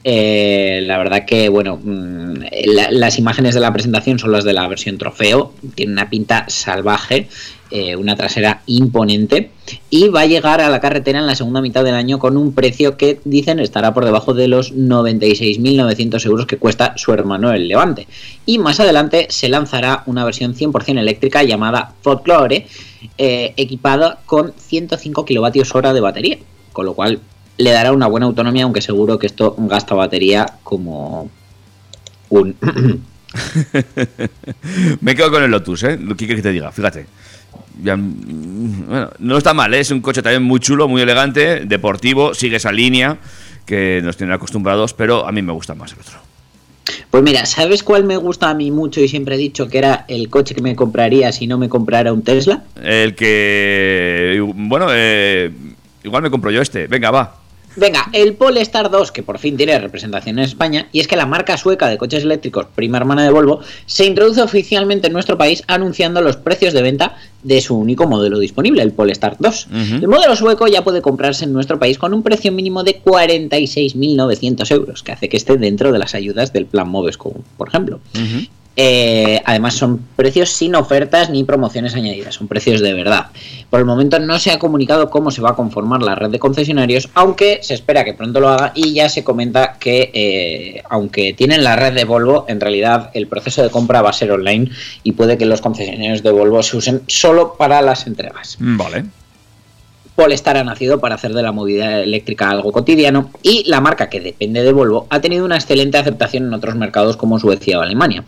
Eh, la verdad que, bueno, mm, la- las imágenes de la presentación son las de la versión trofeo. Tiene una pinta salvaje, eh, una trasera imponente. Y va a llegar a la carretera en la segunda mitad del año con un precio que dicen estará por debajo de los 96.900 euros que cuesta su hermano el Levante. Y más adelante se lanzará una versión 100% eléctrica llamada Folklore, eh, equipada con 105 kilovatios hora de batería. Con lo cual le dará una buena autonomía, aunque seguro que esto gasta batería como un... Me quedo con el Lotus, ¿eh? ¿Qué quieres que te diga? Fíjate. Ya, mm, bueno, no está mal, ¿eh? es un coche también muy chulo, muy elegante, deportivo, sigue esa línea que nos tienen acostumbrados, pero a mí me gusta más el otro. Pues mira, ¿sabes cuál me gusta a mí mucho y siempre he dicho que era el coche que me compraría si no me comprara un Tesla? El que. Bueno, eh, igual me compro yo este. Venga, va. Venga, el Polestar 2, que por fin tiene representación en España, y es que la marca sueca de coches eléctricos, prima hermana de Volvo, se introduce oficialmente en nuestro país anunciando los precios de venta de su único modelo disponible, el Polestar 2. Ujú. El modelo sueco ya puede comprarse en nuestro país con un precio mínimo de 46.900 euros, que hace que esté dentro de las ayudas del plan Moves, como por ejemplo. Eh, además son precios sin ofertas ni promociones añadidas, son precios de verdad. Por el momento no se ha comunicado cómo se va a conformar la red de concesionarios, aunque se espera que pronto lo haga y ya se comenta que eh, aunque tienen la red de Volvo, en realidad el proceso de compra va a ser online y puede que los concesionarios de Volvo se usen solo para las entregas. Vale. Polestar ha nacido para hacer de la movilidad eléctrica algo cotidiano y la marca que depende de Volvo ha tenido una excelente aceptación en otros mercados como Suecia o Alemania.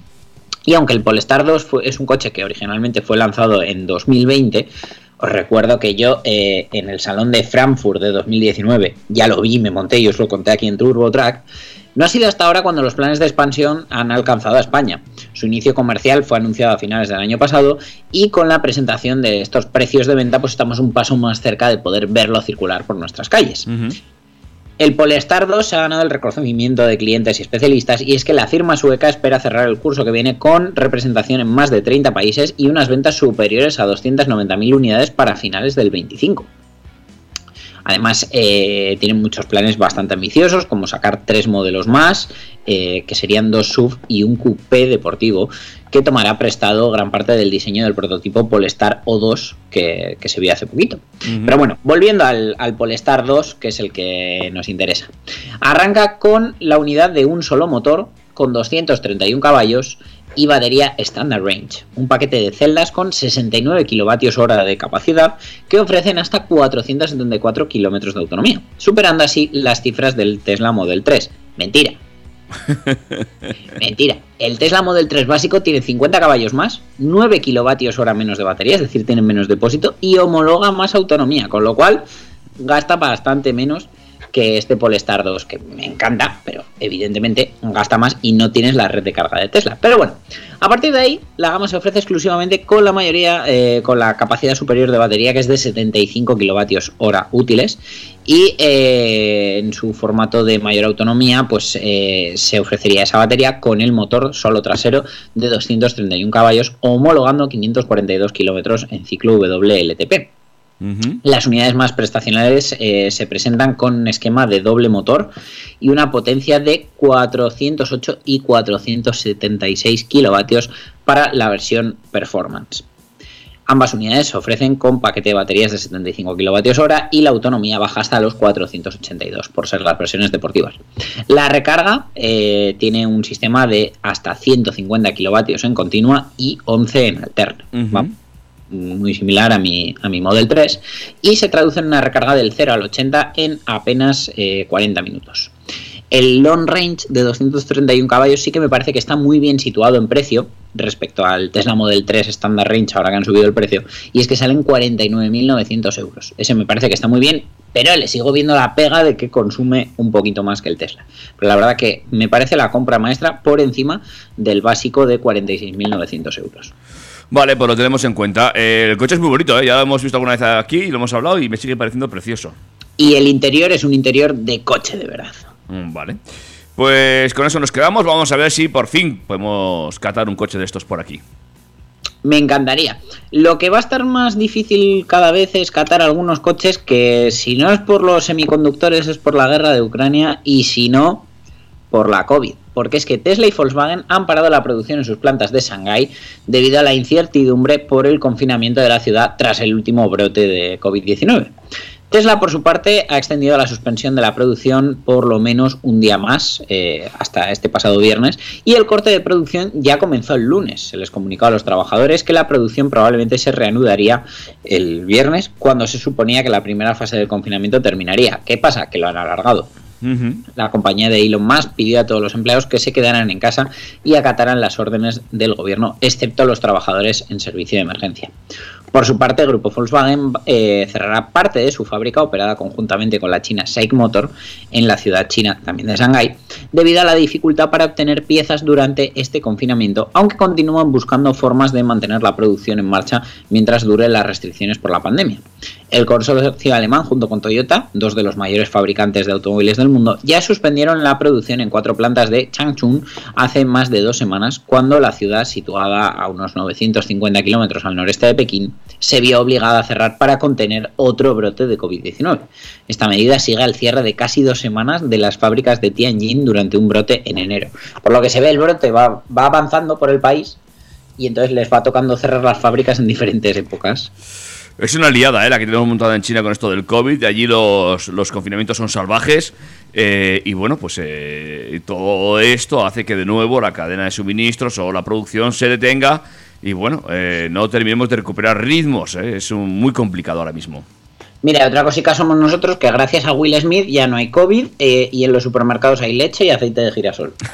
Y aunque el Polestar 2 fue- es un coche que originalmente fue lanzado en 2020, os recuerdo que yo eh, en el Salón de Frankfurt de 2019 ya lo vi, me monté y os lo conté aquí en Turbo Track. No ha sido hasta ahora cuando los planes de expansión han alcanzado a España. Su inicio comercial fue anunciado a finales del año pasado y con la presentación de estos precios de venta pues estamos un paso más cerca de poder verlo circular por nuestras calles. El Polestar 2 se ha ganado el reconocimiento de clientes y especialistas y es que la firma sueca espera cerrar el curso que viene con representación en más de 30 países y unas ventas superiores a 290.000 unidades para finales del 25. Además, eh, tienen muchos planes bastante ambiciosos, como sacar tres modelos más, eh, que serían dos SUV y un coupé deportivo, que tomará prestado gran parte del diseño del prototipo Polestar O2 que, que se vio hace poquito. Pero bueno, volviendo al, al Polestar 2, que es el que nos interesa. Arranca con la unidad de un solo motor, con 231 caballos y batería Standard Range, un paquete de celdas con 69 kWh de capacidad que ofrecen hasta 474 km de autonomía, superando así las cifras del Tesla Model 3. Mentira. Mentira. El Tesla Model 3 básico tiene 50 caballos más, 9 kWh menos de batería, es decir, tiene menos depósito y homologa más autonomía, con lo cual gasta bastante menos que este Polestar 2, que me encanta, pero evidentemente gasta más y no tienes la red de carga de Tesla. Pero bueno, a partir de ahí, la gama se ofrece exclusivamente con la mayoría, eh, con la capacidad superior de batería, que es de 75 kilovatios hora útiles. Y eh, en su formato de mayor autonomía, pues eh, se ofrecería esa batería con el motor solo trasero de 231 caballos, homologando 542 kilómetros en ciclo WLTP. Las unidades más prestacionales eh, se presentan con un esquema de doble motor y una potencia de 408 y 476 kilovatios para la versión Performance. Ambas unidades se ofrecen con paquete de baterías de 75 kWh y la autonomía baja hasta los 482 por ser las versiones deportivas. La recarga eh, tiene un sistema de hasta 150 kW en continua y 11 en alterna. Va muy similar a mi, a mi Model 3 y se traduce en una recarga del 0 al 80 en apenas eh, 40 minutos. El long range de 231 caballos sí que me parece que está muy bien situado en precio respecto al Tesla Model 3 Standard Range, ahora que han subido el precio, y es que salen 49.900 euros. Ese me parece que está muy bien, pero le sigo viendo la pega de que consume un poquito más que el Tesla. Pero la verdad que me parece la compra maestra por encima del básico de 46.900 euros. Vale, pues lo tenemos en cuenta. Eh, el coche es muy bonito, ¿eh? ya lo hemos visto alguna vez aquí y lo hemos hablado y me sigue pareciendo precioso. Y el interior es un interior de coche, de verdad. Mm, vale. Pues con eso nos quedamos. Vamos a ver si por fin podemos catar un coche de estos por aquí. Me encantaría. Lo que va a estar más difícil cada vez es catar algunos coches que si no es por los semiconductores es por la guerra de Ucrania y si no por la COVID. Porque es que Tesla y Volkswagen han parado la producción en sus plantas de Shanghái debido a la incertidumbre por el confinamiento de la ciudad tras el último brote de COVID-19. Tesla, por su parte, ha extendido la suspensión de la producción por lo menos un día más, eh, hasta este pasado viernes, y el corte de producción ya comenzó el lunes. Se les comunicó a los trabajadores que la producción probablemente se reanudaría el viernes, cuando se suponía que la primera fase del confinamiento terminaría. ¿Qué pasa? Que lo han alargado. La compañía de Elon Musk pidió a todos los empleados que se quedaran en casa y acataran las órdenes del gobierno, excepto los trabajadores en servicio de emergencia. Por su parte, el grupo Volkswagen eh, cerrará parte de su fábrica operada conjuntamente con la china SAIC Motor en la ciudad china también de Shanghái, debido a la dificultad para obtener piezas durante este confinamiento, aunque continúan buscando formas de mantener la producción en marcha mientras duren las restricciones por la pandemia. El consorcio alemán, junto con Toyota, dos de los mayores fabricantes de automóviles del mundo, ya suspendieron la producción en cuatro plantas de Changchun hace más de dos semanas, cuando la ciudad, situada a unos 950 kilómetros al noreste de Pekín, se vio obligada a cerrar para contener otro brote de COVID-19. Esta medida sigue al cierre de casi dos semanas de las fábricas de Tianjin durante un brote en enero. Por lo que se ve, el brote va, va avanzando por el país y entonces les va tocando cerrar las fábricas en diferentes épocas. Es una liada, ¿eh? la que tenemos montada en China con esto del COVID. De allí los, los confinamientos son salvajes. eh, y bueno, pues eh, todo esto hace que de nuevo la cadena de suministros o la producción se detenga. Y bueno, eh, no terminemos de recuperar ritmos. ¿eh? Es un- muy complicado ahora mismo. Mira, otra cosita somos nosotros que gracias a Will Smith ya no hay COVID eh, y en los supermercados hay leche y aceite de girasol.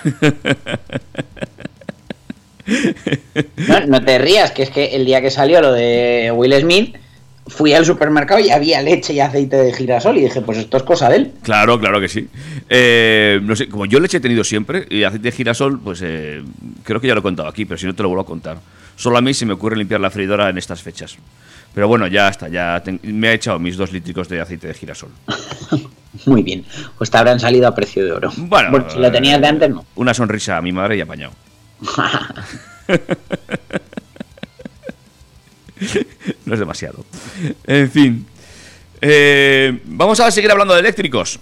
No, no te rías, que es que el día que salió lo de Will Smith, fui al supermercado y había leche y aceite de girasol y dije, pues esto es cosa de él. Claro, claro que sí. Eh, no sé, como yo leche he tenido siempre y aceite de girasol, pues eh, creo que ya lo he contado aquí, pero si no te lo vuelvo a contar. Solo a mí se me ocurre limpiar la freidora en estas fechas. Pero bueno, ya está, ya me he echado mis dos lítricos de aceite de girasol. Muy bien. Pues te habrán salido a precio de oro. Bueno, si lo tenías de antes, no. Una sonrisa a mi madre y apañado. no es demasiado. En fin. Eh, vamos a seguir hablando de eléctricos.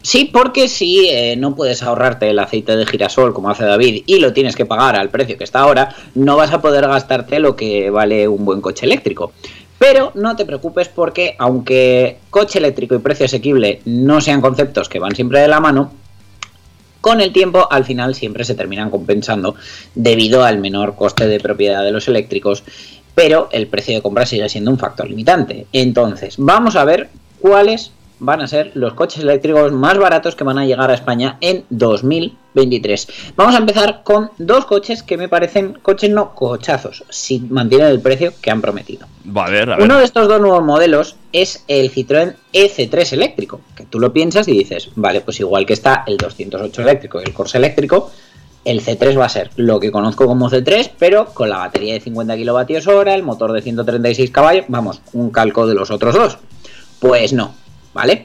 Sí, porque si eh, no puedes ahorrarte el aceite de girasol como hace David y lo tienes que pagar al precio que está ahora, no vas a poder gastarte lo que vale un buen coche eléctrico. Pero no te preocupes porque aunque coche eléctrico y precio asequible no sean conceptos que van siempre de la mano, con el tiempo al final siempre se terminan compensando debido al menor coste de propiedad de los eléctricos, pero el precio de compra sigue siendo un factor limitante. Entonces, vamos a ver cuáles van a ser los coches eléctricos más baratos que van a llegar a España en 2023. Vamos a empezar con dos coches que me parecen coches no cochazos, si mantienen el precio que han prometido. Vale, a ver. Uno de estos dos nuevos modelos es el Citroën EC3 eléctrico, que tú lo piensas y dices, vale, pues igual que está el 208 eléctrico y el Corsa eléctrico, el C3 va a ser lo que conozco como C3, pero con la batería de 50 kWh, el motor de 136 caballos, vamos, un calco de los otros dos. Pues no, ¿vale?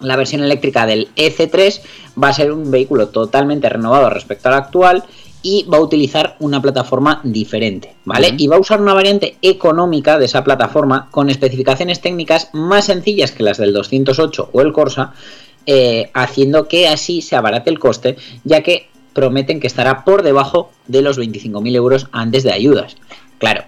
La versión eléctrica del EC3 va a ser un vehículo totalmente renovado respecto al actual y va a utilizar una plataforma diferente, ¿vale? Y va a usar una variante económica de esa plataforma con especificaciones técnicas más sencillas que las del 208 o el Corsa, eh, haciendo que así se abarate el coste, ya que prometen que estará por debajo de los 25.000 euros antes de ayudas. Claro,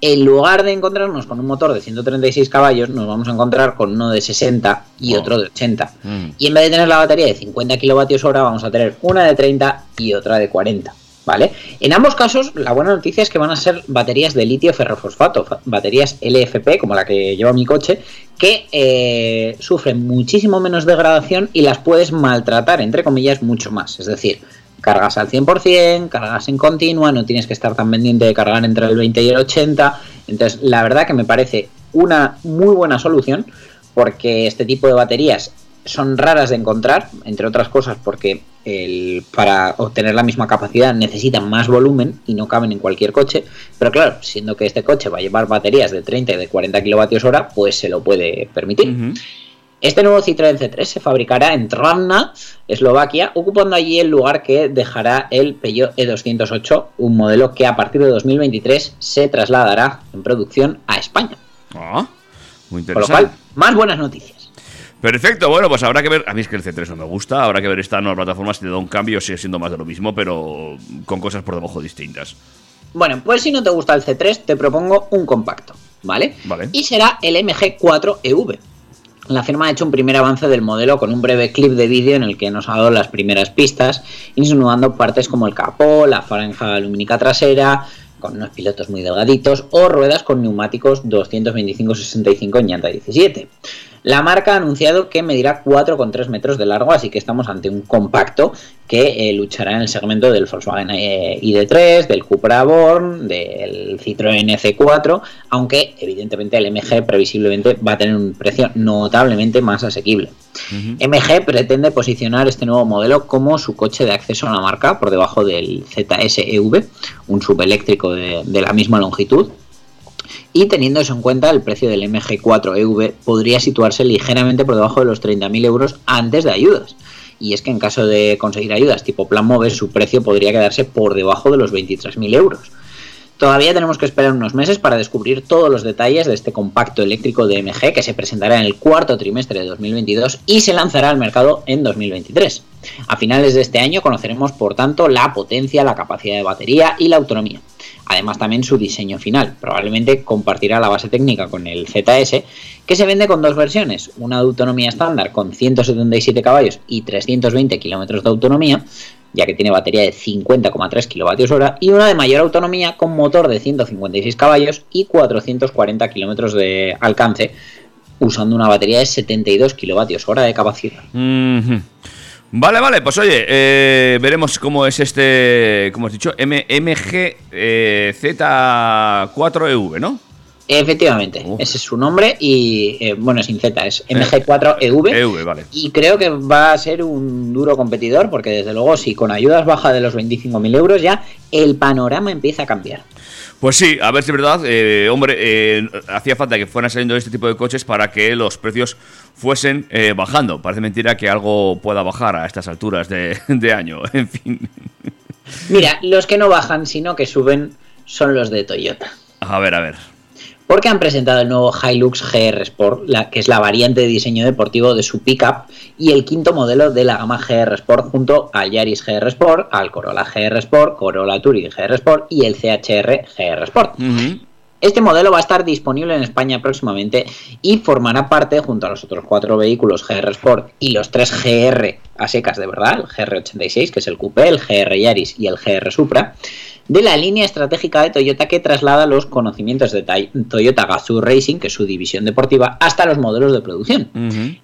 en lugar de encontrarnos con un motor de 136 caballos, nos vamos a encontrar con uno de 60 y Oh. otro de 80. Mm. Y en vez de tener la batería de 50 kilovatios hora, vamos a tener una de 30 y otra de 40. ¿Vale? En ambos casos, la buena noticia es que van a ser baterías de litio ferrofosfato, fa- baterías LFP, como la que lleva mi coche, que eh, sufren muchísimo menos degradación y las puedes maltratar, entre comillas, mucho más. Es decir, cargas al 100%, cargas en continua, no tienes que estar tan pendiente de cargar entre el 20 y el 80. Entonces, la verdad que me parece una muy buena solución porque este tipo de baterías son raras de encontrar, entre otras cosas porque el, para obtener la misma capacidad necesitan más volumen y no caben en cualquier coche, pero claro, siendo que este coche va a llevar baterías de 30 y de 40 kilovatios hora, pues se lo puede permitir. Este nuevo Citroën C3 se fabricará en Travna, Eslovaquia, ocupando allí el lugar que dejará el Peugeot E208, un modelo que a partir de 2023 se trasladará en producción a España. Ah, muy Con lo interesante. cual, más buenas noticias. Perfecto, bueno, pues habrá que ver. A mí es que el C3 no me gusta. Habrá que ver esta nueva plataforma si le da un cambio o sigue siendo más de lo mismo, pero con cosas por debajo distintas. Bueno, pues si no te gusta el C3, te propongo un compacto, ¿vale? Vale. Y será el MG4EV. La firma ha hecho un primer avance del modelo con un breve clip de vídeo en el que nos ha dado las primeras pistas, insinuando partes como el capó, la franja lumínica trasera, con unos pilotos muy delgaditos, o ruedas con neumáticos 225-65 en llanta 17. La marca ha anunciado que medirá 4,3 metros de largo, así que estamos ante un compacto que eh, luchará en el segmento del Volkswagen eh, ID3, del Cupra Born, del Citroën C4, aunque evidentemente el MG previsiblemente va a tener un precio notablemente más asequible. MG pretende posicionar este nuevo modelo como su coche de acceso a la marca por debajo del ZS-EV, un subeléctrico de, de la misma longitud, y teniendo eso en cuenta, el precio del MG4EV E podría situarse ligeramente por debajo de los 30.000 euros antes de ayudas. Y es que en caso de conseguir ayudas tipo Plan Mover, su precio podría quedarse por debajo de los 23.000 euros. Todavía tenemos que esperar unos meses para descubrir todos los detalles de este compacto eléctrico de MG que se presentará en el cuarto trimestre de 2022 y se lanzará al mercado en 2023. A finales de este año conoceremos, por tanto, la potencia, la capacidad de batería y la autonomía. Además también su diseño final. Probablemente compartirá la base técnica con el ZS, que se vende con dos versiones. Una de autonomía estándar con 177 caballos y 320 kilómetros de autonomía, ya que tiene batería de 50,3 kWh, y una de mayor autonomía con motor de 156 caballos y 440 kilómetros de alcance, usando una batería de 72 kWh de capacidad. Vale, vale, pues oye, eh, veremos cómo es este, como has dicho, M MG eh, Z4EV, E ¿no? Efectivamente, ese es su nombre y, eh, bueno, sin Z, es MG4EV. EV, vale. Y creo que va a ser un duro competidor porque desde luego si con ayudas baja de los 25.000 euros ya el panorama empieza a cambiar. Pues sí, a ver si es verdad, eh, hombre, eh, hacía falta que fueran saliendo este tipo de coches para que los precios fuesen eh, bajando. Parece mentira que algo pueda bajar a estas alturas de, de año, en fin. Mira, los que no bajan, sino que suben, son los de Toyota. A ver, a ver. Porque han presentado el nuevo Hilux GR Sport, que es la variante de diseño deportivo de su pickup y el quinto modelo de la gama GR Sport junto al Yaris GR Sport, al Corolla GR Sport, Corolla Touring GR Sport y el CHR GR Sport. Este modelo va a estar disponible en España próximamente y formará parte, junto a los otros cuatro vehículos GR Sport y los tres GR a secas de verdad, el GR86, que es el Coupé, el GR Yaris y el GR Supra, de la línea estratégica de Toyota que traslada los conocimientos de Toyota Gazoo Racing, que es su división deportiva, hasta los modelos de producción.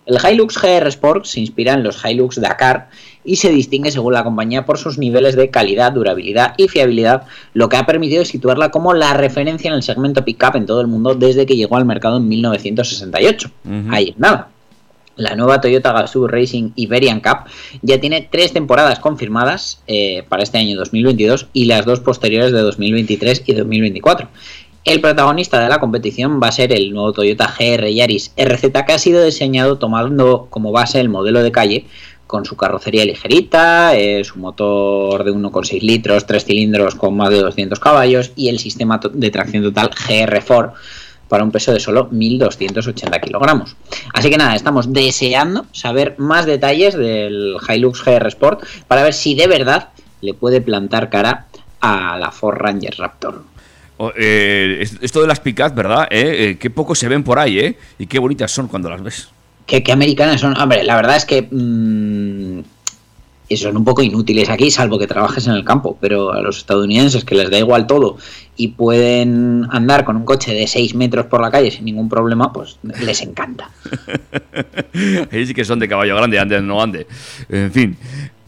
El Hilux GR Sport se inspira en los Hilux Dakar y se distingue según la compañía por sus niveles de calidad, durabilidad y fiabilidad, lo que ha permitido situarla como la referencia en el segmento pickup en todo el mundo desde que llegó al mercado en 1968. Ahí es nada. La nueva Toyota Gazoo Racing Iberian Cup ya tiene tres temporadas confirmadas eh, para este año 2022 y las dos posteriores de 2023 y 2024. El protagonista de la competición va a ser el nuevo Toyota GR Yaris RZ que ha sido diseñado tomando como base el modelo de calle con su carrocería ligerita, eh, su motor de 1,6 litros, 3 cilindros con más de 200 caballos y el sistema de tracción total GR4 para un peso de solo 1.280 kilogramos. Así que nada, estamos deseando saber más detalles del Hilux GR Sport para ver si de verdad le puede plantar cara a la Ford Ranger Raptor. O- eh, es- esto de las pickups, ¿verdad? Eh, eh, qué poco se ven por ahí, ¿eh? Y qué bonitas son cuando las ves. ¿Qué, qué americanas son? Hombre, la verdad es que mm, son un poco inútiles aquí, salvo que trabajes en el campo, pero a los estadounidenses que les da igual todo y pueden andar con un coche de 6 metros por la calle sin ningún problema, pues les encanta. Ahí sí que son de caballo grande, ande no ande. En fin.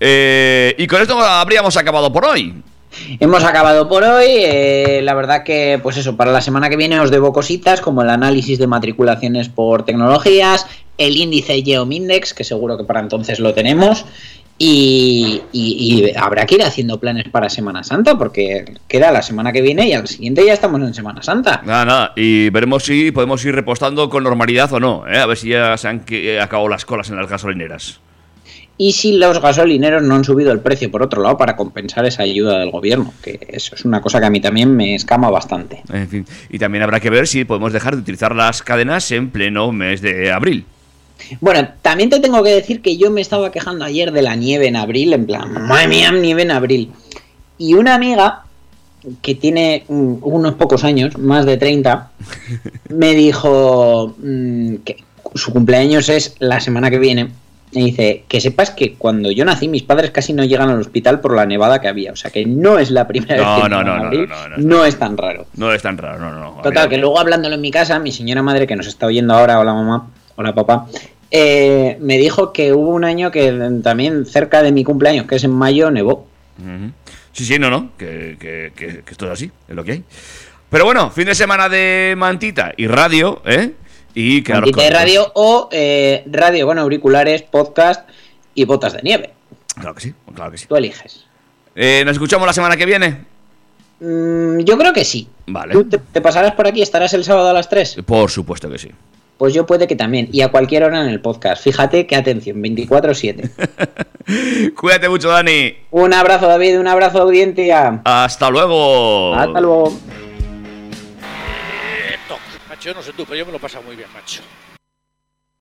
Eh, y con esto habríamos acabado por hoy. Hemos acabado por hoy. eh, la verdad que, pues eso, para la semana que viene os debo cositas como el análisis de matriculaciones por tecnologías, el índice Geomindex, que seguro que para entonces lo tenemos. Y, y- y habrá que ir haciendo planes para Semana Santa, porque queda la semana que viene y al siguiente ya estamos en Semana Santa. Nada, nada. Y veremos si podemos ir repostando con normalidad o no. ¿eh? A ver si ya se han eh, acabado las colas en las gasolineras. Y si los gasolineros no han subido el precio por otro lado para compensar esa ayuda del gobierno, que eso es una cosa que a mí también me escama bastante. En fin. Y también habrá que ver si podemos dejar de utilizar las cadenas en pleno mes de abril. Bueno, también te tengo que decir que yo me estaba quejando ayer de la nieve en abril, en plan, madre mía, nieve en abril. Y una amiga que tiene mm, unos pocos años, más de 30, me dijo mm, que su cumpleaños es la semana que viene. Y dice, que sepas que cuando yo nací mis padres casi no llegan al hospital por la nevada que había. O sea que no es la primera No, vez que no, no, no, abril, no, no, no es tan raro. No es tan raro, no, no. no. Total, que luego hablándolo en mi casa, mi señora madre, que nos está oyendo ahora, hola mamá, hola papá, eh, me dijo que hubo un año que también cerca de mi cumpleaños, que es en mayo, nevó. Sí, sí, no, no. Que, que- que- que esto es así, es lo que hay. Pero bueno, fin de semana de mantita y radio, ¿eh? Y Mantita de radio o eh, radio con auriculares, podcast y botas de nieve. Claro que sí, claro que sí. Tú eliges. Eh, ¿Nos escuchamos la semana que viene? Mm, yo creo que sí. Vale. ¿Tú te, te pasarás por aquí? ¿Estarás el sábado a las 3? Por supuesto que sí. Pues yo puede que también. Y a cualquier hora en el podcast. Fíjate que atención, 24-7. Cuídate mucho, Dani. un abrazo, David, un abrazo, audiencia. Hasta luego. Hasta luego. Macho, yo no sé tú, pero yo me lo he pasado muy bien, macho.